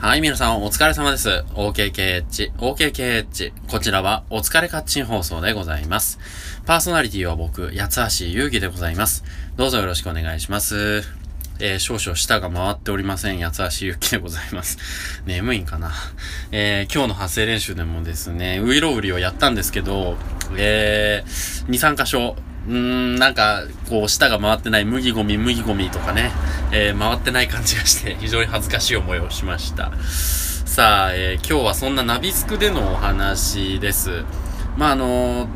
はい、皆さんお疲れ様です。OKKH、OKKH。こちらはお疲れカッチン放送でございます。パーソナリティは僕、八橋ゆうぎでございます。どうぞよろしくお願いします。えー、少々舌が回っておりません。八橋ゆうきでございます。眠いんかな。えー、今日の発声練習でもですね、ウイロウリをやったんですけど、えー、2、3箇所、うーん、なんか、こう、舌が回ってない、麦ゴミ、麦ゴミとかね、えー、回ってない感じがして、非常に恥ずかしい思いをしました。さあ、えー、今日はそんなナビスクでのお話です。まあ、あのー、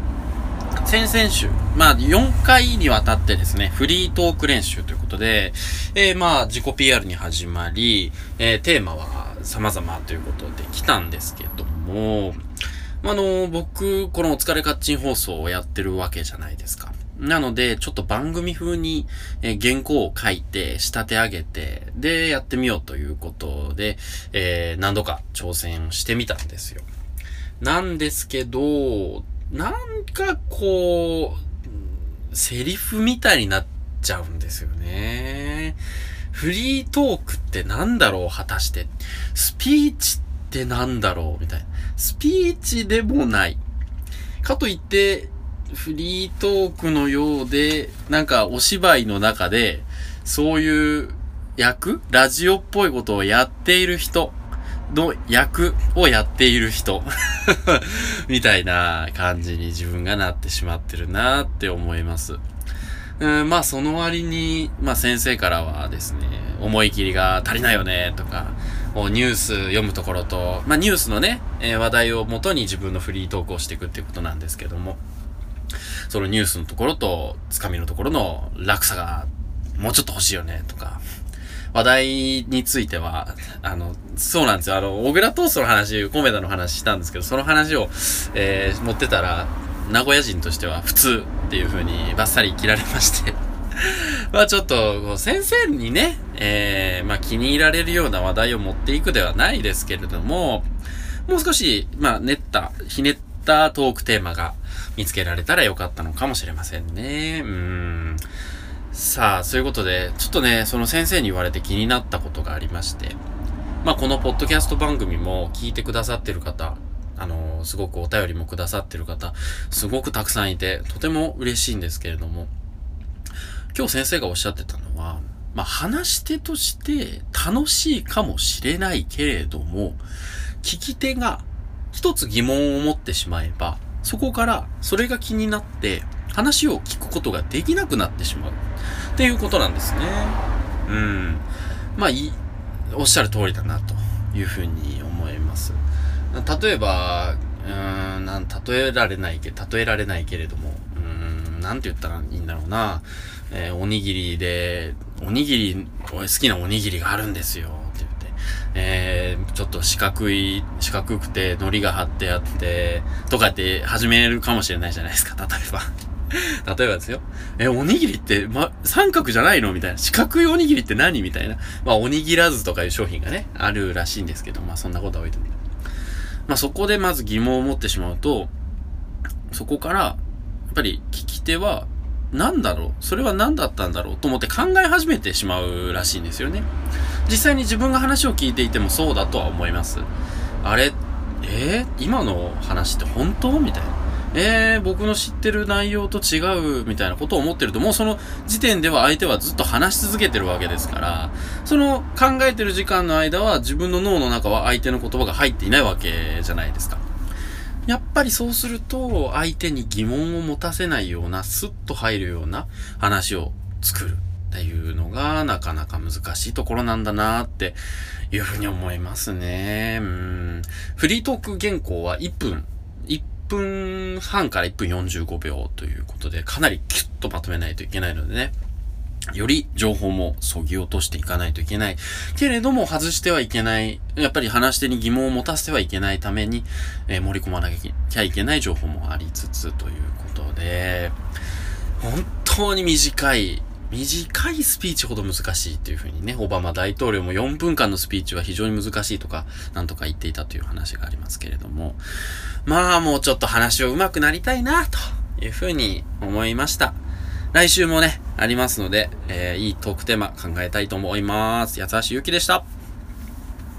先々週、まあ、4回にわたってですね、フリートーク練習ということで、えー、まあ、自己 PR に始まり、えー、テーマは様々ということで来たんですけども、あの、僕、このお疲れカッチン放送をやってるわけじゃないですか。なので、ちょっと番組風に、え、原稿を書いて、仕立て上げて、で、やってみようということで、えー、何度か挑戦してみたんですよ。なんですけど、なんかこう、セリフみたいになっちゃうんですよね。フリートークってなんだろう果たして。スピーチってなんだろうみたいな。スピーチでもない。かといって、フリートークのようで、なんかお芝居の中で、そういう役ラジオっぽいことをやっている人の役をやっている人 みたいな感じに自分がなってしまってるなって思います。うん、まあその割に、まあ先生からはですね、思い切りが足りないよねとか、ニュース読むところと、まあニュースのね、え、話題をもとに自分のフリートークをしていくっていうことなんですけども、そのニュースのところと、つかみのところの落差がもうちょっと欲しいよね、とか。話題については、あの、そうなんですよ。あの、小倉トーストの話、コメダの話したんですけど、その話を、えー、持ってたら、名古屋人としては普通っていう風にバッサリ切られまして まあちょっと、先生にね、えー、まあ気に入られるような話題を持っていくではないですけれども、もう少し、まあ練った、ひねったトークテーマが見つけられたらよかったのかもしれませんね。うん。さあ、そういうことで、ちょっとね、その先生に言われて気になったことがありまして、まあ、このポッドキャスト番組も聞いてくださってる方、あの、すごくお便りもくださってる方、すごくたくさんいて、とても嬉しいんですけれども、今日先生がおっしゃってたのは、まあ、話し手として楽しいかもしれないけれども、聞き手が一つ疑問を持ってしまえば、そこからそれが気になって話を聞くことができなくなってしまうっていうことなんですね。うん。まあ、い、おっしゃる通りだなというふうに思います。例えば、うーん、なん、例えられないけ、例えられないけれども、うーん、なんて言ったらいいんだろうな。えー、おにぎりで、おにぎり、好きなおにぎりがあるんですよ。えー、ちょっと四角い、四角くて海苔が張ってあって、とかって始めるかもしれないじゃないですか、例えば。例えばですよ。え、おにぎりって、ま、三角じゃないのみたいな。四角いおにぎりって何みたいな。まあ、おにぎらずとかいう商品がね、あるらしいんですけど、まあ、そんなことは置いてみて。まあ、そこでまず疑問を持ってしまうと、そこから、やっぱり聞き手は、なんだろう？それは何だったんだろうと思って考え始めてしまうらしいんですよね。実際に自分が話を聞いていてもそうだとは思います。あれ、えー、今の話って本当？みたいな。えー、僕の知ってる内容と違う？みたいなことを思ってると、もうその時点では相手はずっと話し続けてるわけですから、その考えてる時間の間は自分の脳の中は相手の言葉が入っていないわけじゃないですか。やっぱりそうすると、相手に疑問を持たせないような、スッと入るような話を作るっていうのが、なかなか難しいところなんだなっていうふうに思いますね。うん。フリートーク原稿は1分、1分半から1分45秒ということで、かなりキュッとまとめないといけないのでね。より情報も削ぎ落としていかないといけない。けれども外してはいけない。やっぱり話し手に疑問を持たせてはいけないために、えー、盛り込まなきゃいけない情報もありつつということで、本当に短い、短いスピーチほど難しいというふうにね、オバマ大統領も4分間のスピーチは非常に難しいとか、なんとか言っていたという話がありますけれども、まあもうちょっと話を上手くなりたいな、というふうに思いました。来週もね、ありますので、えー、いいトークテーマ考えたいと思います。八橋ゆきでした。